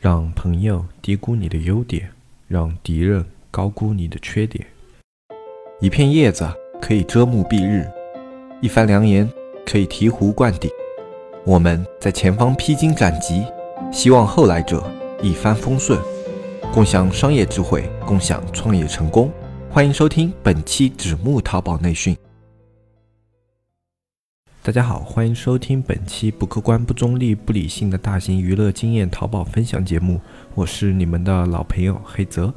让朋友低估你的优点，让敌人高估你的缺点。一片叶子可以遮目蔽日，一番良言可以醍醐灌顶。我们在前方披荆斩棘，希望后来者一帆风顺，共享商业智慧，共享创业成功。欢迎收听本期纸木淘宝内训。大家好，欢迎收听本期不客观、不中立、不理性的大型娱乐经验淘宝分享节目，我是你们的老朋友黑泽。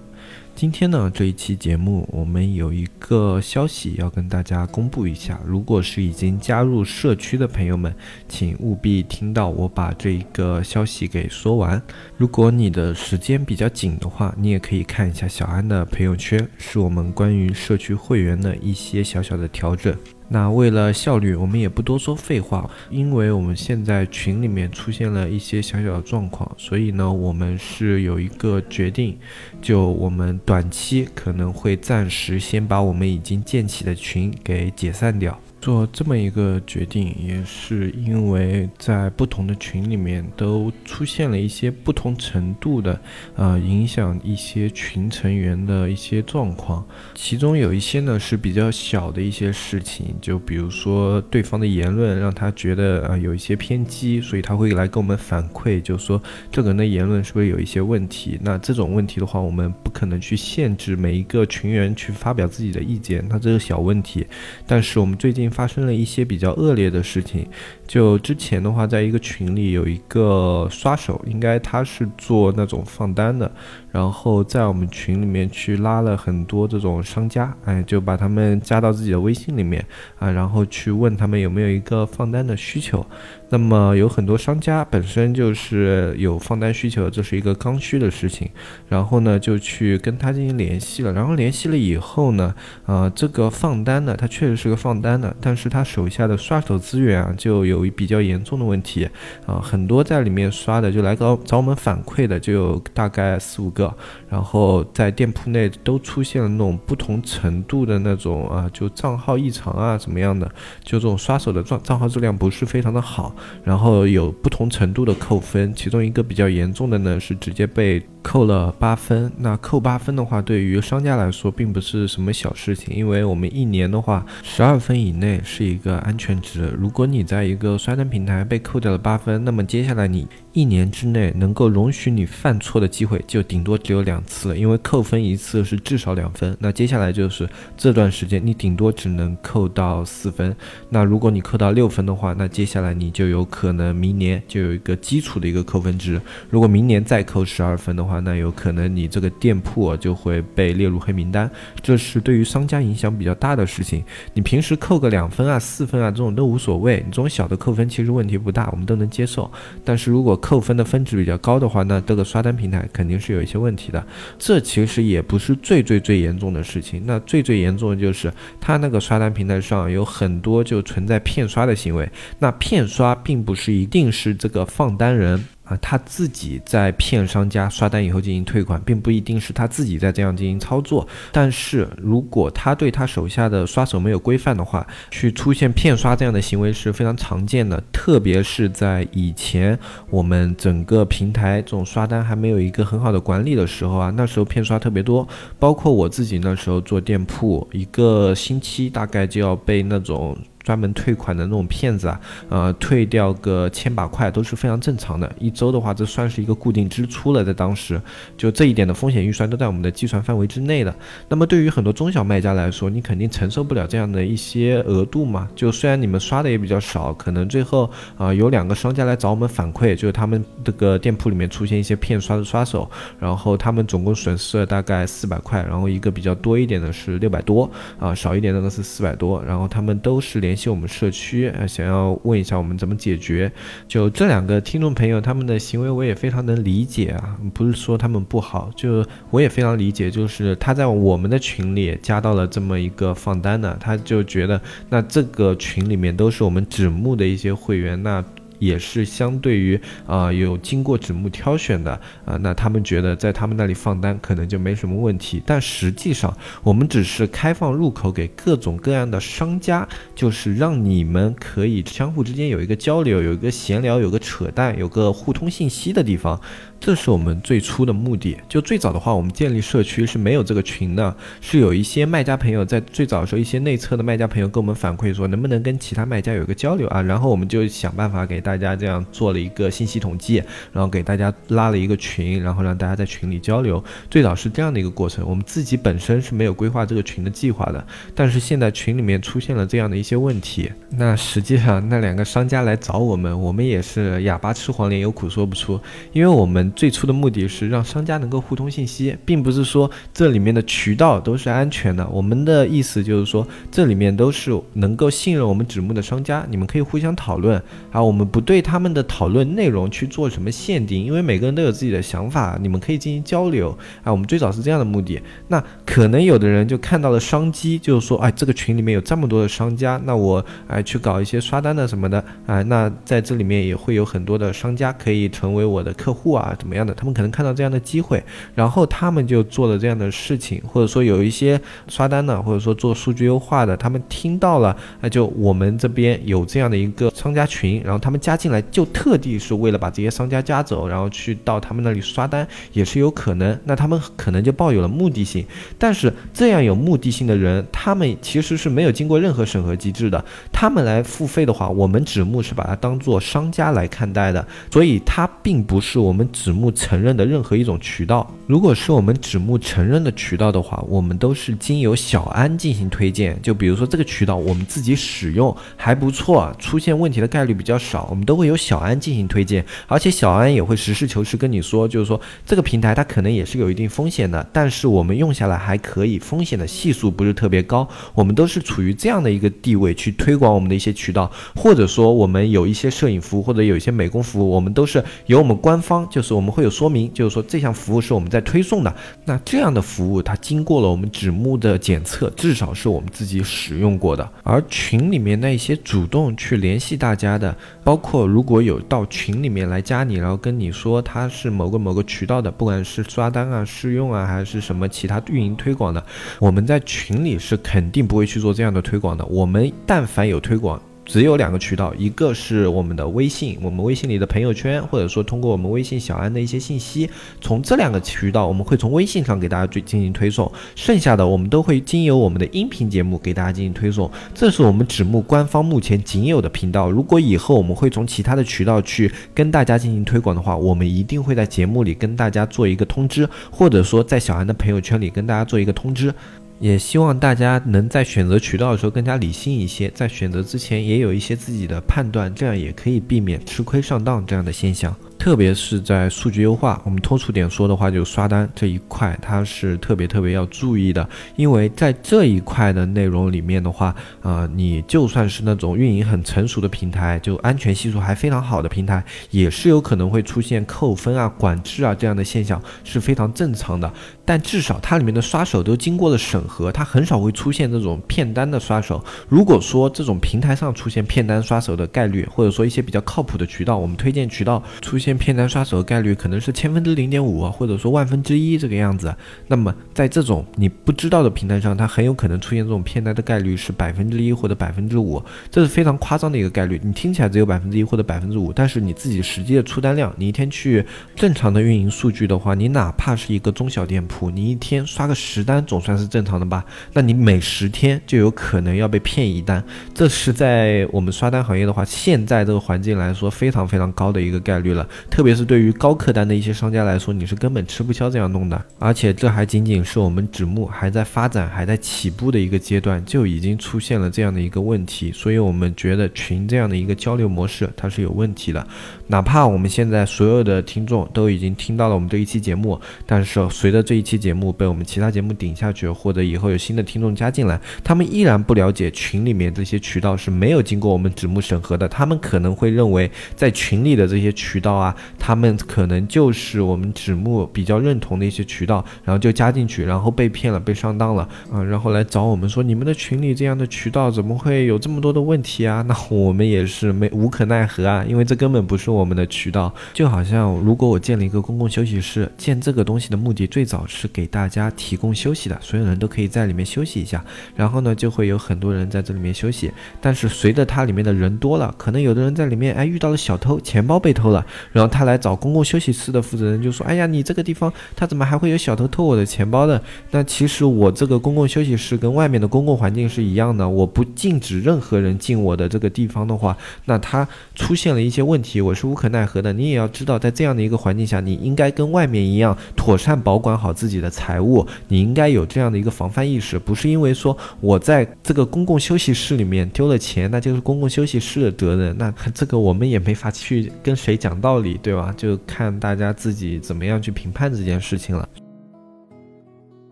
今天呢，这一期节目我们有一个消息要跟大家公布一下。如果是已经加入社区的朋友们，请务必听到我把这一个消息给说完。如果你的时间比较紧的话，你也可以看一下小安的朋友圈，是我们关于社区会员的一些小小的调整。那为了效率，我们也不多说废话，因为我们现在群里面出现了一些小小的状况，所以呢，我们是有一个决定，就我们短期可能会暂时先把我们已经建起的群给解散掉。做这么一个决定，也是因为在不同的群里面都出现了一些不同程度的，呃，影响一些群成员的一些状况。其中有一些呢是比较小的一些事情，就比如说对方的言论让他觉得呃有一些偏激，所以他会来跟我们反馈，就说这个人的言论是不是有一些问题？那这种问题的话，我们不可能去限制每一个群员去发表自己的意见，那这是小问题。但是我们最近。发生了一些比较恶劣的事情。就之前的话，在一个群里有一个刷手，应该他是做那种放单的，然后在我们群里面去拉了很多这种商家，哎，就把他们加到自己的微信里面啊，然后去问他们有没有一个放单的需求。那么有很多商家本身就是有放单需求，这是一个刚需的事情，然后呢就去跟他进行联系了，然后联系了以后呢，呃，这个放单呢他确实是个放单的，但是他手下的刷手资源啊就有。比较严重的问题啊，很多在里面刷的就来找找我们反馈的就有大概四五个，然后在店铺内都出现了那种不同程度的那种啊，就账号异常啊怎么样的，就这种刷手的账账号质量不是非常的好，然后有不同程度的扣分，其中一个比较严重的呢是直接被。扣了八分，那扣八分的话，对于商家来说并不是什么小事情，因为我们一年的话，十二分以内是一个安全值。如果你在一个刷单平台被扣掉了八分，那么接下来你。一年之内能够容许你犯错的机会就顶多只有两次了，因为扣分一次是至少两分。那接下来就是这段时间你顶多只能扣到四分。那如果你扣到六分的话，那接下来你就有可能明年就有一个基础的一个扣分值。如果明年再扣十二分的话，那有可能你这个店铺就会被列入黑名单。这是对于商家影响比较大的事情。你平时扣个两分啊、四分啊这种都无所谓，你这种小的扣分其实问题不大，我们都能接受。但是如果扣分的分值比较高的话，那这个刷单平台肯定是有一些问题的。这其实也不是最最最严重的事情，那最最严重的就是他那个刷单平台上有很多就存在骗刷的行为。那骗刷并不是一定是这个放单人。他自己在骗商家刷单以后进行退款，并不一定是他自己在这样进行操作。但是如果他对他手下的刷手没有规范的话，去出现骗刷这样的行为是非常常见的。特别是在以前我们整个平台这种刷单还没有一个很好的管理的时候啊，那时候骗刷特别多。包括我自己那时候做店铺，一个星期大概就要被那种。专门退款的那种骗子啊，呃，退掉个千把块都是非常正常的。一周的话，这算是一个固定支出了，在当时，就这一点的风险预算都在我们的计算范围之内的。那么对于很多中小卖家来说，你肯定承受不了这样的一些额度嘛。就虽然你们刷的也比较少，可能最后啊有两个商家来找我们反馈，就是他们这个店铺里面出现一些骗刷的刷手，然后他们总共损失了大概四百块，然后一个比较多一点的是六百多啊，少一点那个是四百多，然后他们都是连。联系我们社区，呃，想要问一下我们怎么解决。就这两个听众朋友，他们的行为我也非常能理解啊，不是说他们不好，就我也非常理解，就是他在我们的群里加到了这么一个放单的，他就觉得那这个群里面都是我们纸木的一些会员，那。也是相对于啊有经过纸木挑选的啊，那他们觉得在他们那里放单可能就没什么问题，但实际上我们只是开放入口给各种各样的商家，就是让你们可以相互之间有一个交流，有一个闲聊，有个扯淡，有个互通信息的地方。这是我们最初的目的。就最早的话，我们建立社区是没有这个群的，是有一些卖家朋友在最早的时候，一些内测的卖家朋友跟我们反馈说，能不能跟其他卖家有一个交流啊？然后我们就想办法给大大家这样做了一个信息统计，然后给大家拉了一个群，然后让大家在群里交流。最早是这样的一个过程，我们自己本身是没有规划这个群的计划的，但是现在群里面出现了这样的一些问题，那实际上那两个商家来找我们，我们也是哑巴吃黄连，有苦说不出，因为我们最初的目的是让商家能够互通信息，并不是说这里面的渠道都是安全的。我们的意思就是说，这里面都是能够信任我们纸木的商家，你们可以互相讨论，啊，我们不对他们的讨论内容去做什么限定，因为每个人都有自己的想法，你们可以进行交流，啊，我们最早是这样的目的。那可能有的人就看到了商机，就是说，哎，这个群里面有这么多的商家，那我哎去搞一些刷单的什么的，啊，那在这里面也会有很多的商家可以成为我的客户啊，怎么样的？他们可能看到这样的机会，然后他们就做了这样的事情，或者说有一些刷单的，或者说做数据优化的，他们听到了，那就我们这边有这样的一个商家群，然后他们加加进来，就特地是为了把这些商家加走，然后去到他们那里刷单，也是有可能。那他们可能就抱有了目的性，但是这样有目的性的人，他们其实是没有经过任何审核机制的，他们来付费的话，我们纸木是把它当做商家来看待的，所以它并不是我们纸木承认的任何一种渠道。如果是我们纸木承认的渠道的话，我们都是经由小安进行推荐。就比如说这个渠道我们自己使用还不错，出现问题的概率比较少，我们都会有小安进行推荐，而且小安也会实事求是跟你说，就是说这个平台它可能也是有一定风险的，但是我们用下来还可以，风险的系数不是特别高。我们都是处于这样的一个地位去推广我们的一些渠道，或者说我们有一些摄影服务或者有一些美工服务，我们都是由我们官方，就是我们会有说明，就是说这项服务是我们在推送的。那这样的服务它经过了我们纸目的检测，至少是我们自己使用过的。而群里面那些主动去联系大家的，包括如果有到群里面来加你，然后跟你说他是某个某个渠道的，不管是刷单啊、试用啊，还是什么其他运营推广的，我们在群里是肯定不会去做这样的推广的。我们但凡有推广。只有两个渠道，一个是我们的微信，我们微信里的朋友圈，或者说通过我们微信小安的一些信息，从这两个渠道，我们会从微信上给大家进进行推送，剩下的我们都会经由我们的音频节目给大家进行推送。这是我们纸木官方目前仅有的频道。如果以后我们会从其他的渠道去跟大家进行推广的话，我们一定会在节目里跟大家做一个通知，或者说在小安的朋友圈里跟大家做一个通知。也希望大家能在选择渠道的时候更加理性一些，在选择之前也有一些自己的判断，这样也可以避免吃亏上当这样的现象。特别是在数据优化，我们通俗点说的话，就刷单这一块，它是特别特别要注意的，因为在这一块的内容里面的话，呃，你就算是那种运营很成熟的平台，就安全系数还非常好的平台，也是有可能会出现扣分啊、管制啊这样的现象，是非常正常的。但至少它里面的刷手都经过了审核，它很少会出现这种骗单的刷手。如果说这种平台上出现骗单刷手的概率，或者说一些比较靠谱的渠道，我们推荐渠道出现。骗单刷手的概率可能是千分之零点五啊，或者说万分之一这个样子。那么在这种你不知道的平台上，它很有可能出现这种骗单的概率是百分之一或者百分之五，这是非常夸张的一个概率。你听起来只有百分之一或者百分之五，但是你自己实际的出单量，你一天去正常的运营数据的话，你哪怕是一个中小店铺，你一天刷个十单总算是正常的吧？那你每十天就有可能要被骗一单，这是在我们刷单行业的话，现在这个环境来说非常非常高的一个概率了。特别是对于高客单的一些商家来说，你是根本吃不消这样弄的。而且这还仅仅是我们纸木还在发展、还在起步的一个阶段，就已经出现了这样的一个问题。所以我们觉得群这样的一个交流模式它是有问题的。哪怕我们现在所有的听众都已经听到了我们这一期节目，但是随着这一期节目被我们其他节目顶下去，或者以后有新的听众加进来，他们依然不了解群里面这些渠道是没有经过我们纸木审核的。他们可能会认为在群里的这些渠道啊。他们可能就是我们纸木比较认同的一些渠道，然后就加进去，然后被骗了，被上当了啊，然后来找我们说你们的群里这样的渠道怎么会有这么多的问题啊？那我们也是没无可奈何啊，因为这根本不是我们的渠道。就好像如果我建了一个公共休息室，建这个东西的目的最早是给大家提供休息的，所有人都可以在里面休息一下。然后呢，就会有很多人在这里面休息。但是随着它里面的人多了，可能有的人在里面哎遇到了小偷，钱包被偷了，然后他来找公共休息室的负责人，就说：“哎呀，你这个地方他怎么还会有小偷偷我的钱包的？”那其实我这个公共休息室跟外面的公共环境是一样的，我不禁止任何人进我的这个地方的话，那他出现了一些问题，我是无可奈何的。你也要知道，在这样的一个环境下，你应该跟外面一样，妥善保管好自己的财物，你应该有这样的一个防范意识，不是因为说我在这个公共休息室里面丢了钱，那就是公共休息室的责任。那这个我们也没法去跟谁讲道理，对吧？就看大家自己怎么样去评判这件事情了。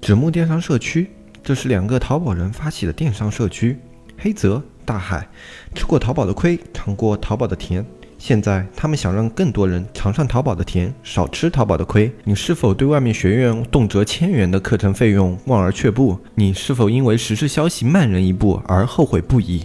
纸木电商社区，这是两个淘宝人发起的电商社区。黑泽大海，吃过淘宝的亏，尝过淘宝的甜。现在他们想让更多人尝上淘宝的甜，少吃淘宝的亏。你是否对外面学院动辄千元的课程费用望而却步？你是否因为时事消息慢人一步而后悔不已？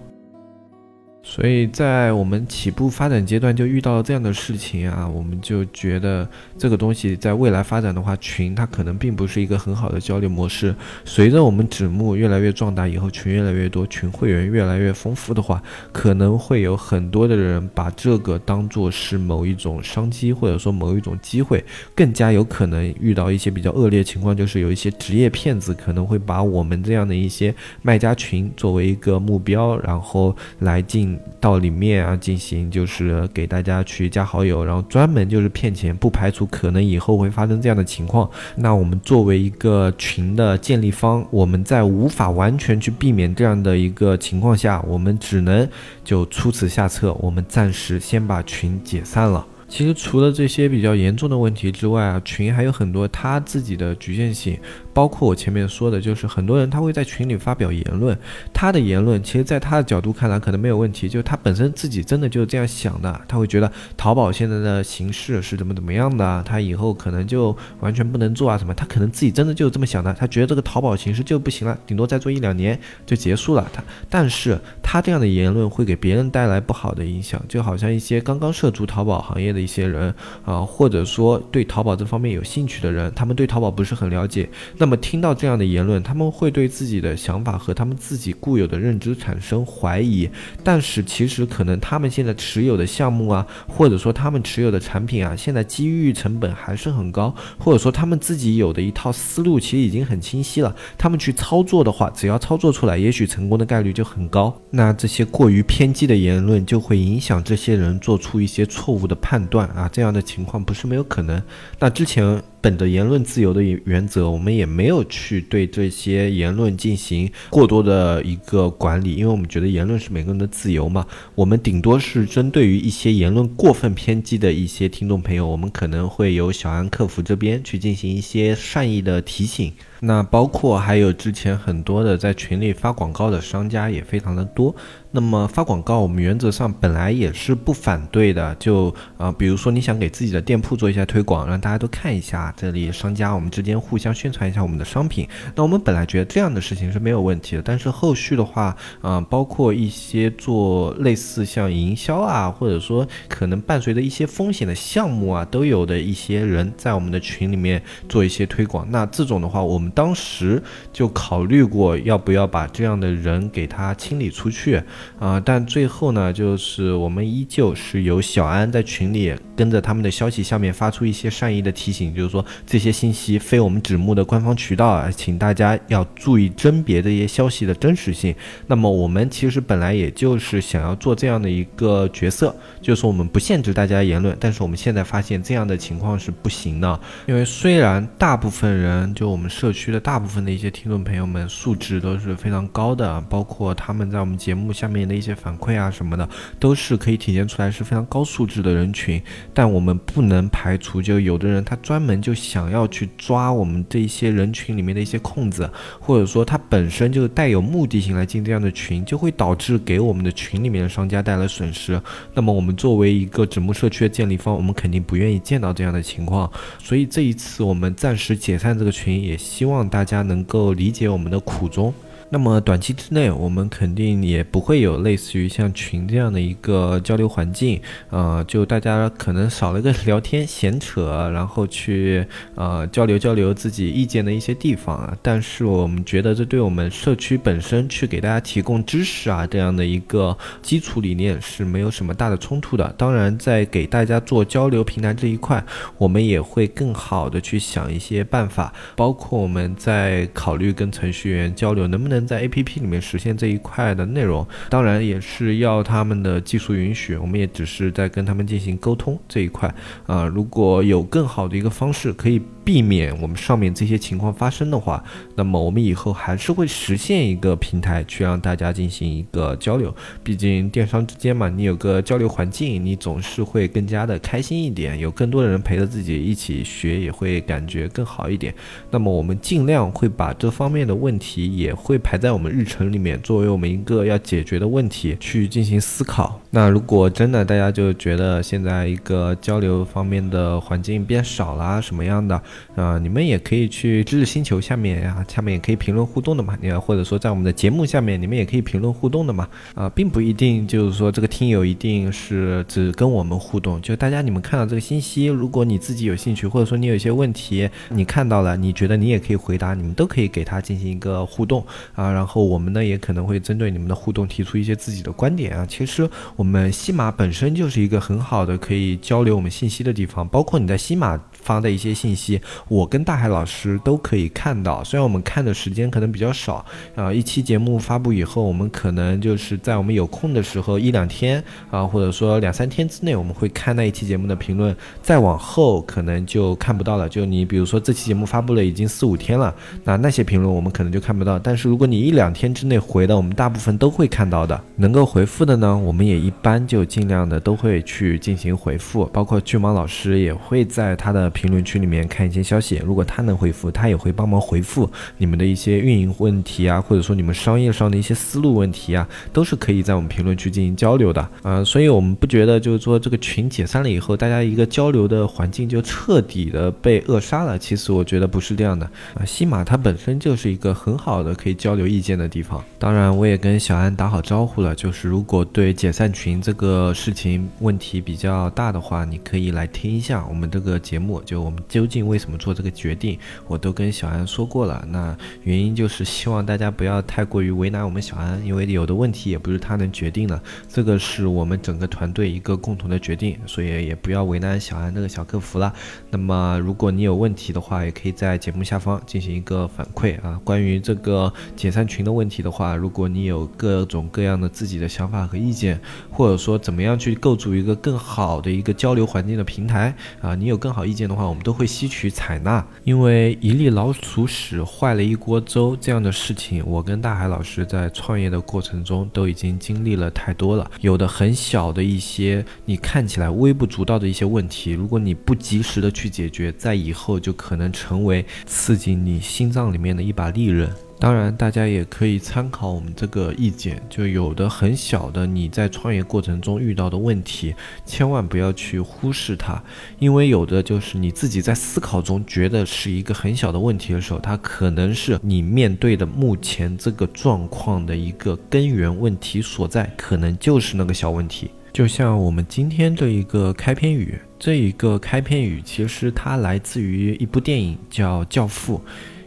所以在我们起步发展阶段就遇到了这样的事情啊，我们就觉得这个东西在未来发展的话，群它可能并不是一个很好的交流模式。随着我们纸木越来越壮大以后，群越来越多，群会员越来越丰富的话，可能会有很多的人把这个当做是某一种商机，或者说某一种机会，更加有可能遇到一些比较恶劣情况，就是有一些职业骗子可能会把我们这样的一些卖家群作为一个目标，然后来进。到里面啊，进行就是给大家去加好友，然后专门就是骗钱，不排除可能以后会发生这样的情况。那我们作为一个群的建立方，我们在无法完全去避免这样的一个情况下，我们只能就出此下策，我们暂时先把群解散了。其实除了这些比较严重的问题之外啊，群还有很多他自己的局限性。包括我前面说的，就是很多人他会在群里发表言论，他的言论其实，在他的角度看来可能没有问题，就他本身自己真的就是这样想的，他会觉得淘宝现在的形式是怎么怎么样的，他以后可能就完全不能做啊什么，他可能自己真的就是这么想的，他觉得这个淘宝形式就不行了，顶多再做一两年就结束了。他，但是他这样的言论会给别人带来不好的影响，就好像一些刚刚涉足淘宝行业的一些人啊，或者说对淘宝这方面有兴趣的人，他们对淘宝不是很了解。那么听到这样的言论，他们会对自己的想法和他们自己固有的认知产生怀疑。但是其实可能他们现在持有的项目啊，或者说他们持有的产品啊，现在机遇成本还是很高，或者说他们自己有的一套思路其实已经很清晰了。他们去操作的话，只要操作出来，也许成功的概率就很高。那这些过于偏激的言论就会影响这些人做出一些错误的判断啊，这样的情况不是没有可能。那之前。本着言论自由的原则，我们也没有去对这些言论进行过多的一个管理，因为我们觉得言论是每个人的自由嘛。我们顶多是针对于一些言论过分偏激的一些听众朋友，我们可能会由小安客服这边去进行一些善意的提醒。那包括还有之前很多的在群里发广告的商家也非常的多。那么发广告，我们原则上本来也是不反对的。就啊，比如说你想给自己的店铺做一下推广，让大家都看一下这里商家，我们之间互相宣传一下我们的商品。那我们本来觉得这样的事情是没有问题的。但是后续的话，啊，包括一些做类似像营销啊，或者说可能伴随着一些风险的项目啊，都有的一些人在我们的群里面做一些推广。那这种的话，我们。当时就考虑过要不要把这样的人给他清理出去啊，但最后呢，就是我们依旧是由小安在群里跟着他们的消息下面发出一些善意的提醒，就是说这些信息非我们指目的官方渠道啊，请大家要注意甄别这些消息的真实性。那么我们其实本来也就是想要做这样的一个角色，就是我们不限制大家言论，但是我们现在发现这样的情况是不行的，因为虽然大部分人就我们社区。区的大部分的一些听众朋友们素质都是非常高的，包括他们在我们节目下面的一些反馈啊什么的，都是可以体现出来是非常高素质的人群。但我们不能排除，就有的人他专门就想要去抓我们这一些人群里面的一些空子，或者说他本身就带有目的性来进这样的群，就会导致给我们的群里面的商家带来损失。那么我们作为一个纸木社区的建立方，我们肯定不愿意见到这样的情况。所以这一次我们暂时解散这个群，也希望望大家能够理解我们的苦衷。那么短期之内，我们肯定也不会有类似于像群这样的一个交流环境，呃，就大家可能少了个聊天闲扯，然后去呃交流交流自己意见的一些地方啊。但是我们觉得这对我们社区本身去给大家提供知识啊这样的一个基础理念是没有什么大的冲突的。当然，在给大家做交流平台这一块，我们也会更好的去想一些办法，包括我们在考虑跟程序员交流能不能。在 A P P 里面实现这一块的内容，当然也是要他们的技术允许，我们也只是在跟他们进行沟通这一块啊。如果有更好的一个方式可以。避免我们上面这些情况发生的话，那么我们以后还是会实现一个平台去让大家进行一个交流。毕竟电商之间嘛，你有个交流环境，你总是会更加的开心一点，有更多的人陪着自己一起学，也会感觉更好一点。那么我们尽量会把这方面的问题也会排还在我们日程里面，作为我们一个要解决的问题去进行思考。那如果真的大家就觉得现在一个交流方面的环境变少了什么样的？啊，你们也可以去知识星球下面呀，下面也可以评论互动的嘛。你或者说在我们的节目下面，你们也可以评论互动的嘛。啊，并不一定就是说这个听友一定是只跟我们互动，就大家你们看到这个信息，如果你自己有兴趣，或者说你有一些问题，你看到了，你觉得你也可以回答，你们都可以给他进行一个互动。啊然后我们呢也可能会针对你们的互动提出一些自己的观点啊。其实我们西马本身就是一个很好的可以交流我们信息的地方，包括你在西马。发的一些信息，我跟大海老师都可以看到。虽然我们看的时间可能比较少，啊，一期节目发布以后，我们可能就是在我们有空的时候一两天啊，或者说两三天之内，我们会看那一期节目的评论。再往后可能就看不到了。就你比如说这期节目发布了已经四五天了，那那些评论我们可能就看不到。但是如果你一两天之内回的，我们大部分都会看到的。能够回复的呢，我们也一般就尽量的都会去进行回复。包括巨蟒老师也会在他的。评论区里面看一些消息，如果他能回复，他也会帮忙回复你们的一些运营问题啊，或者说你们商业上的一些思路问题啊，都是可以在我们评论区进行交流的啊。所以我们不觉得就是说这个群解散了以后，大家一个交流的环境就彻底的被扼杀了。其实我觉得不是这样的啊。西马它本身就是一个很好的可以交流意见的地方。当然，我也跟小安打好招呼了，就是如果对解散群这个事情问题比较大的话，你可以来听一下我们这个节目。就我们究竟为什么做这个决定，我都跟小安说过了。那原因就是希望大家不要太过于为难我们小安，因为有的问题也不是他能决定的，这个是我们整个团队一个共同的决定，所以也不要为难小安这个小客服了。那么如果你有问题的话，也可以在节目下方进行一个反馈啊。关于这个解散群的问题的话，如果你有各种各样的自己的想法和意见，或者说怎么样去构筑一个更好的一个交流环境的平台啊，你有更好意见的话，我们都会吸取采纳。因为一粒老鼠屎坏了一锅粥这样的事情，我跟大海老师在创业的过程中都已经经历了太多了。有的很小的一些你看起来微不足道的一些问题，如果你不及时的去解决，在以后就可能成为刺激你心脏里面的一把利刃。当然，大家也可以参考我们这个意见。就有的很小的，你在创业过程中遇到的问题，千万不要去忽视它，因为有的就是你自己在思考中觉得是一个很小的问题的时候，它可能是你面对的目前这个状况的一个根源问题所在，可能就是那个小问题。就像我们今天的一个开篇语，这一个开篇语其实它来自于一部电影，叫《教父》。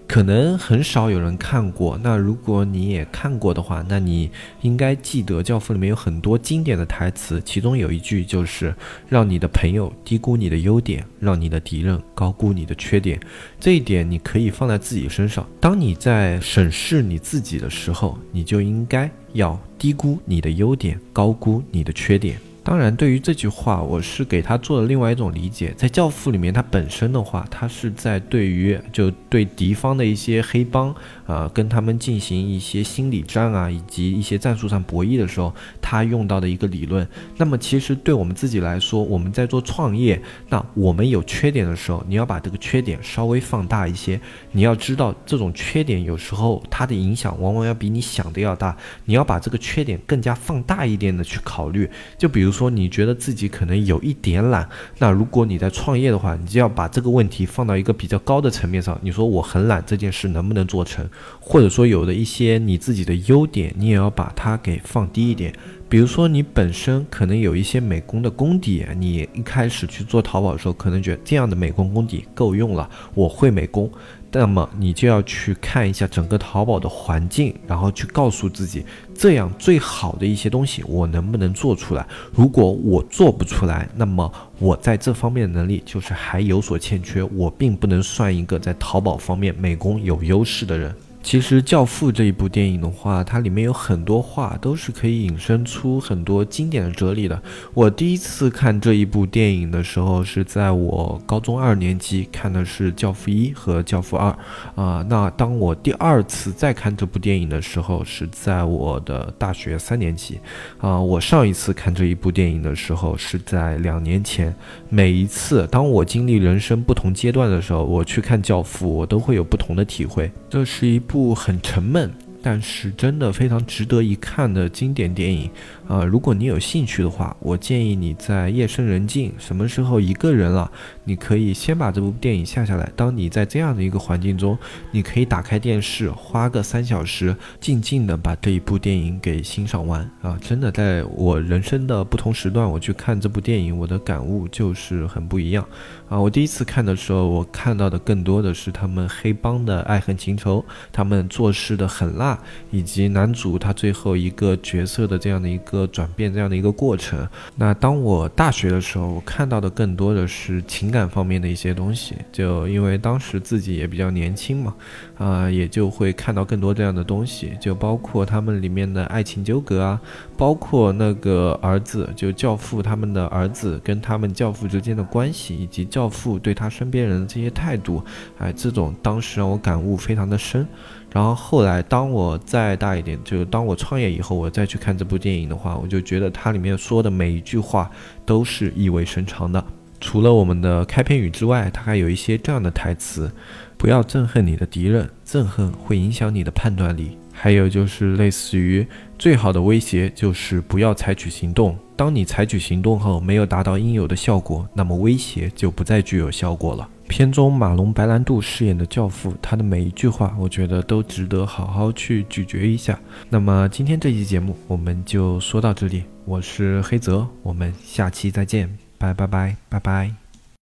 可能很少有人看过，那如果你也看过的话，那你应该记得《教父》里面有很多经典的台词，其中有一句就是“让你的朋友低估你的优点，让你的敌人高估你的缺点”。这一点你可以放在自己身上，当你在审视你自己的时候，你就应该要低估你的优点，高估你的缺点。当然，对于这句话，我是给他做了另外一种理解。在《教父》里面，他本身的话，他是在对于就对敌方的一些黑帮啊，跟他们进行一些心理战啊，以及一些战术上博弈的时候，他用到的一个理论。那么，其实对我们自己来说，我们在做创业，那我们有缺点的时候，你要把这个缺点稍微放大一些。你要知道，这种缺点有时候它的影响往往要比你想的要大。你要把这个缺点更加放大一点的去考虑。就比如。说你觉得自己可能有一点懒，那如果你在创业的话，你就要把这个问题放到一个比较高的层面上。你说我很懒这件事能不能做成？或者说有的一些你自己的优点，你也要把它给放低一点。比如说你本身可能有一些美工的功底，你一开始去做淘宝的时候，可能觉得这样的美工功底够用了，我会美工。那么你就要去看一下整个淘宝的环境，然后去告诉自己，这样最好的一些东西我能不能做出来？如果我做不出来，那么我在这方面的能力就是还有所欠缺，我并不能算一个在淘宝方面美工有优势的人。其实《教父》这一部电影的话，它里面有很多话都是可以引申出很多经典的哲理的。我第一次看这一部电影的时候，是在我高中二年级看的是《教父一》和《教父二》啊。那当我第二次再看这部电影的时候，是在我的大学三年级啊。我上一次看这一部电影的时候是在两年前。每一次当我经历人生不同阶段的时候，我去看《教父》，我都会有不同的体会。这是一部。部很沉闷，但是真的非常值得一看的经典电影。啊，如果你有兴趣的话，我建议你在夜深人静，什么时候一个人了，你可以先把这部电影下下来。当你在这样的一个环境中，你可以打开电视，花个三小时，静静的把这一部电影给欣赏完。啊，真的，在我人生的不同时段，我去看这部电影，我的感悟就是很不一样。啊，我第一次看的时候，我看到的更多的是他们黑帮的爱恨情仇，他们做事的狠辣，以及男主他最后一个角色的这样的一个。个转变这样的一个过程。那当我大学的时候，我看到的更多的是情感方面的一些东西。就因为当时自己也比较年轻嘛，啊，也就会看到更多这样的东西。就包括他们里面的爱情纠葛啊，包括那个儿子，就教父他们的儿子跟他们教父之间的关系，以及教父对他身边人的这些态度，哎，这种当时让我感悟非常的深。然后后来，当我再大一点，就是当我创业以后，我再去看这部电影的话，我就觉得它里面说的每一句话都是意味深长的。除了我们的开篇语之外，它还有一些这样的台词：不要憎恨你的敌人，憎恨会影响你的判断力。还有就是类似于最好的威胁就是不要采取行动。当你采取行动后没有达到应有的效果，那么威胁就不再具有效果了。片中马龙白兰度饰演的教父，他的每一句话，我觉得都值得好好去咀嚼一下。那么今天这期节目我们就说到这里，我是黑泽，我们下期再见，拜拜拜拜拜。